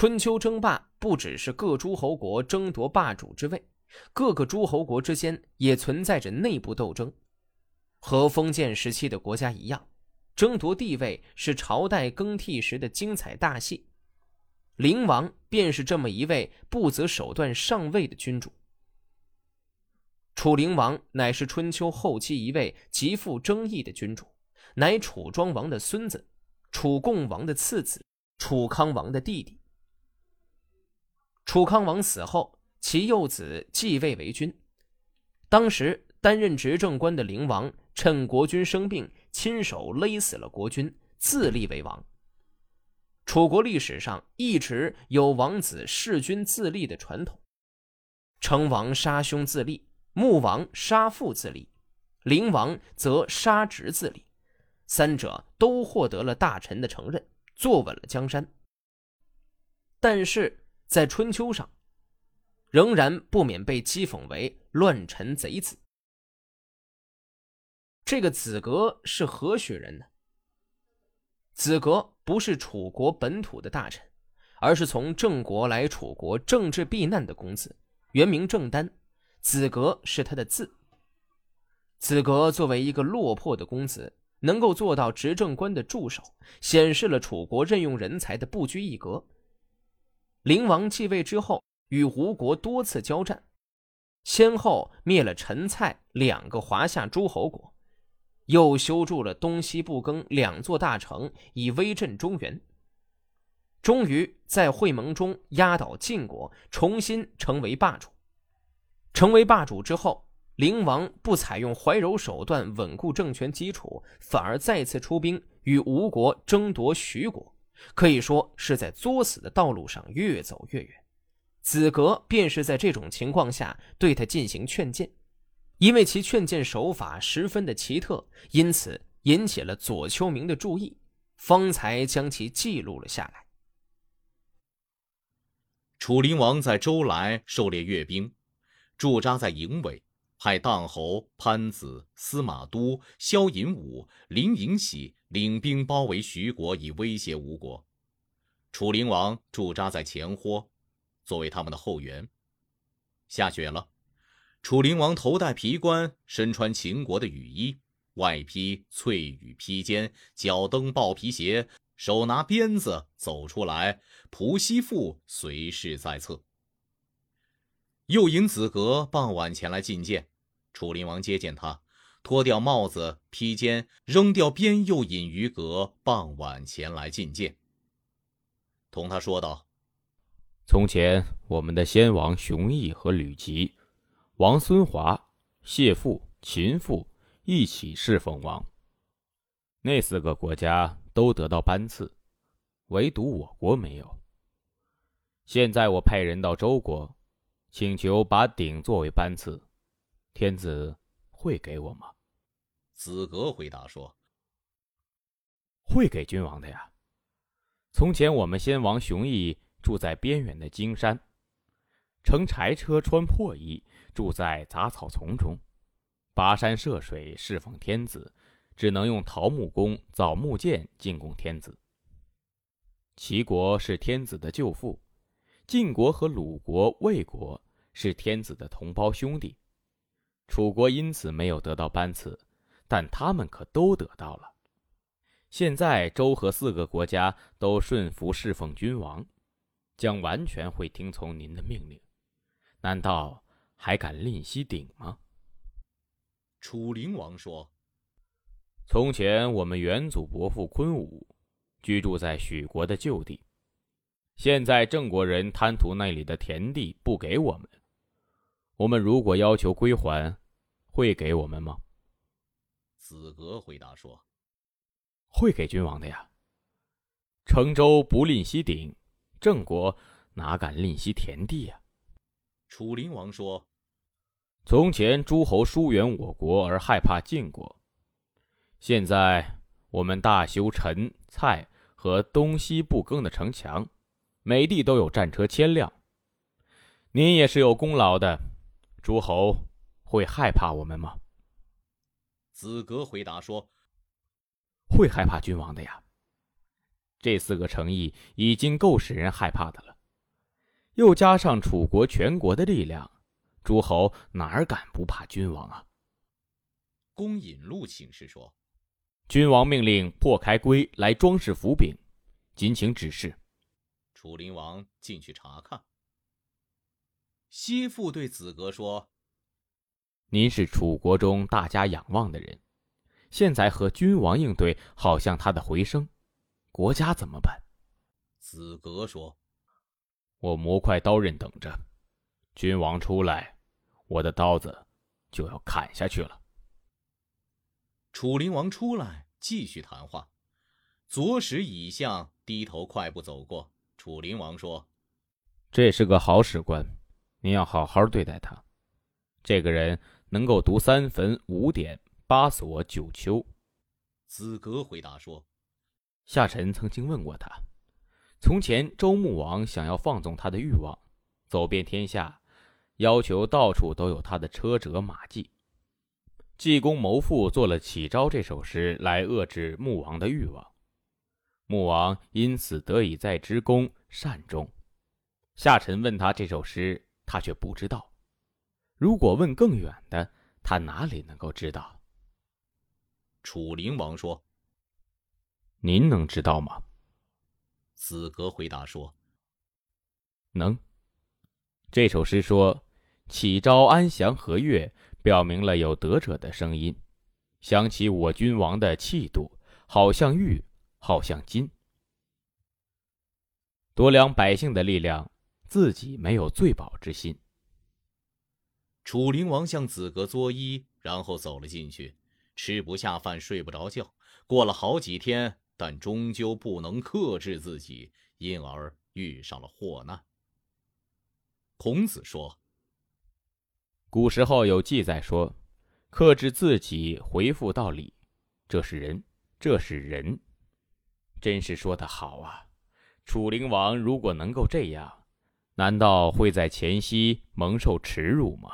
春秋争霸不只是各诸侯国争夺霸主之位，各个诸侯国之间也存在着内部斗争。和封建时期的国家一样，争夺地位是朝代更替时的精彩大戏。灵王便是这么一位不择手段上位的君主。楚灵王乃是春秋后期一位极富争议的君主，乃楚庄王的孙子，楚共王的次子，楚康王的弟弟。楚康王死后，其幼子继位为君。当时担任执政官的灵王趁国君生病，亲手勒死了国君，自立为王。楚国历史上一直有王子弑君自立的传统，成王杀兄自立，穆王杀父自立，灵王则杀侄自立，三者都获得了大臣的承认，坐稳了江山。但是。在春秋上，仍然不免被讥讽为乱臣贼子。这个子格是何许人呢？子格不是楚国本土的大臣，而是从郑国来楚国政治避难的公子，原名郑丹，子格是他的字。子格作为一个落魄的公子，能够做到执政官的助手，显示了楚国任用人才的不拘一格。灵王继位之后，与吴国多次交战，先后灭了陈、蔡两个华夏诸侯国，又修筑了东西不更两座大城，以威震中原。终于在会盟中压倒晋国，重新成为霸主。成为霸主之后，灵王不采用怀柔手段稳固政权基础，反而再次出兵与吴国争夺徐国。可以说是在作死的道路上越走越远，子格便是在这种情况下对他进行劝谏，因为其劝谏手法十分的奇特，因此引起了左丘明的注意，方才将其记录了下来。楚灵王在周来狩猎阅兵，驻扎在营尾。派荡侯潘子、司马都、萧隐武、林颖喜领兵包围徐国，以威胁吴国。楚灵王驻扎在前豁，作为他们的后援。下雪了，楚灵王头戴皮冠，身穿秦国的雨衣，外披翠羽披肩，脚蹬豹皮鞋，手拿鞭子走出来，蒲西父随侍在侧。又引子格傍晚前来觐见，楚灵王接见他，脱掉帽子披肩，扔掉鞭，又引于阁傍晚前来觐见，同他说道：“从前我们的先王熊毅和吕吉、王孙华、谢父、秦父一起侍奉王，那四个国家都得到班次，唯独我国没有。现在我派人到周国。”请求把鼎作为班次，天子会给我吗？子格回答说：“会给君王的呀。从前我们先王熊毅住在边远的荆山，乘柴车穿破衣，住在杂草丛中，跋山涉水侍奉天子，只能用桃木弓枣木剑进贡天子。齐国是天子的舅父。”晋国和鲁国、魏国是天子的同胞兄弟，楚国因此没有得到班次，但他们可都得到了。现在周和四个国家都顺服侍奉君王，将完全会听从您的命令，难道还敢吝惜鼎吗？楚灵王说：“从前我们远祖伯父昆武居住在许国的旧地。”现在郑国人贪图那里的田地，不给我们。我们如果要求归还，会给我们吗？子格回答说：“会给君王的呀。成周不吝惜鼎，郑国哪敢吝惜田地呀？”楚灵王说：“从前诸侯疏远我国而害怕晋国，现在我们大修陈、蔡和东西不更的城墙。”每地都有战车千辆，您也是有功劳的，诸侯会害怕我们吗？子格回答说：“会害怕君王的呀。这四个诚意已经够使人害怕的了，又加上楚国全国的力量，诸侯哪儿敢不怕君王啊？公引路请示说：“君王命令破开龟来装饰斧柄，谨请指示。”楚灵王进去查看。西父对子格说：“您是楚国中大家仰望的人，现在和君王应对，好像他的回声。”国家怎么办？子格说：“我磨块刀刃等着，君王出来，我的刀子就要砍下去了。”楚灵王出来继续谈话，左使尹相低头快步走过。楚灵王说：“这是个好史官，您要好好对待他。这个人能够读三坟、五典、八所、九丘。”子格回答说。夏臣曾经问过他，从前周穆王想要放纵他的欲望，走遍天下，要求到处都有他的车辙马迹。济公谋父做了《启招》这首诗来遏制穆王的欲望，穆王因此得以在之公善终。夏臣问他这首诗，他却不知道。如果问更远的，他哪里能够知道？楚灵王说。您能知道吗？子格回答说：“能。”这首诗说：“启昭安详和悦，表明了有德者的声音。想起我君王的气度，好像玉，好像金。夺量百姓的力量，自己没有罪保之心。”楚灵王向子格作揖，然后走了进去，吃不下饭，睡不着觉，过了好几天。但终究不能克制自己，因而遇上了祸难。孔子说：“古时候有记载说，克制自己，回复到理，这是人，这是人。真是说的好啊！楚灵王如果能够这样，难道会在前夕蒙受耻辱吗？”